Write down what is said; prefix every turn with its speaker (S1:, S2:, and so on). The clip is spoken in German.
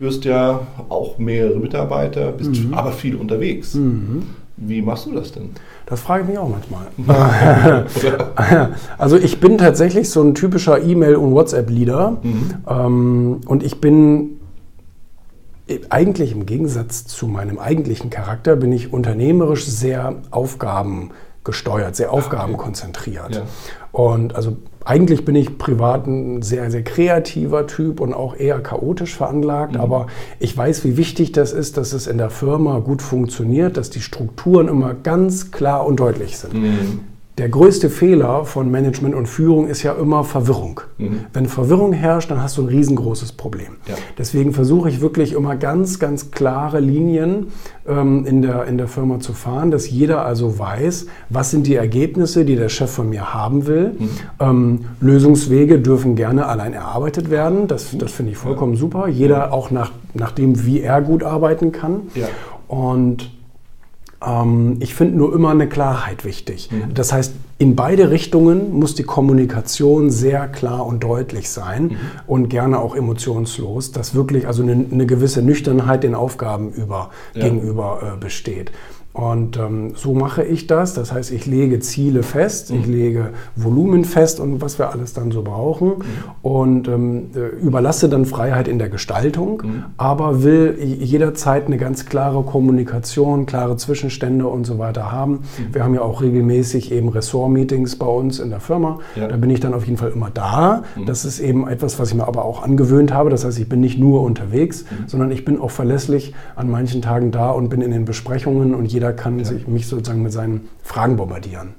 S1: führst ja auch mehrere Mitarbeiter, bist mhm. aber viel unterwegs. Mhm. Wie machst du das denn?
S2: Das frage ich mich auch manchmal. also ich bin tatsächlich so ein typischer E-Mail- und WhatsApp-Leader. Mhm. Ähm, und ich bin eigentlich im Gegensatz zu meinem eigentlichen Charakter, bin ich unternehmerisch sehr aufgabengesteuert, sehr aufgabenkonzentriert. Ja. Und also eigentlich bin ich privat ein sehr, sehr kreativer Typ und auch eher chaotisch veranlagt, mhm. aber ich weiß, wie wichtig das ist, dass es in der Firma gut funktioniert, dass die Strukturen immer ganz klar und deutlich sind. Mhm. Der größte Fehler von Management und Führung ist ja immer Verwirrung. Mhm. Wenn Verwirrung herrscht, dann hast du ein riesengroßes Problem. Ja. Deswegen versuche ich wirklich immer ganz, ganz klare Linien ähm, in, der, in der Firma zu fahren, dass jeder also weiß, was sind die Ergebnisse, die der Chef von mir haben will. Mhm. Ähm, Lösungswege dürfen gerne allein erarbeitet werden. Das, das finde ich vollkommen ja. super. Jeder auch nach, nach dem, wie er gut arbeiten kann. Ja. Und ähm, ich finde nur immer eine Klarheit wichtig. Mhm. Das heißt, in beide Richtungen muss die Kommunikation sehr klar und deutlich sein mhm. und gerne auch emotionslos, dass wirklich also eine, eine gewisse Nüchternheit den Aufgaben über, ja. gegenüber äh, besteht. Und ähm, so mache ich das. Das heißt, ich lege Ziele fest, mhm. ich lege Volumen fest und was wir alles dann so brauchen mhm. und ähm, äh, überlasse dann Freiheit in der Gestaltung, mhm. aber will jederzeit eine ganz klare Kommunikation, klare Zwischenstände und so weiter haben. Mhm. Wir haben ja auch regelmäßig eben Ressort-Meetings bei uns in der Firma. Ja. Da bin ich dann auf jeden Fall immer da. Mhm. Das ist eben etwas, was ich mir aber auch angewöhnt habe. Das heißt, ich bin nicht nur unterwegs, mhm. sondern ich bin auch verlässlich an manchen Tagen da und bin in den Besprechungen und jeder jeder kann ja. sich, mich sozusagen mit seinen Fragen bombardieren.
S1: Ja.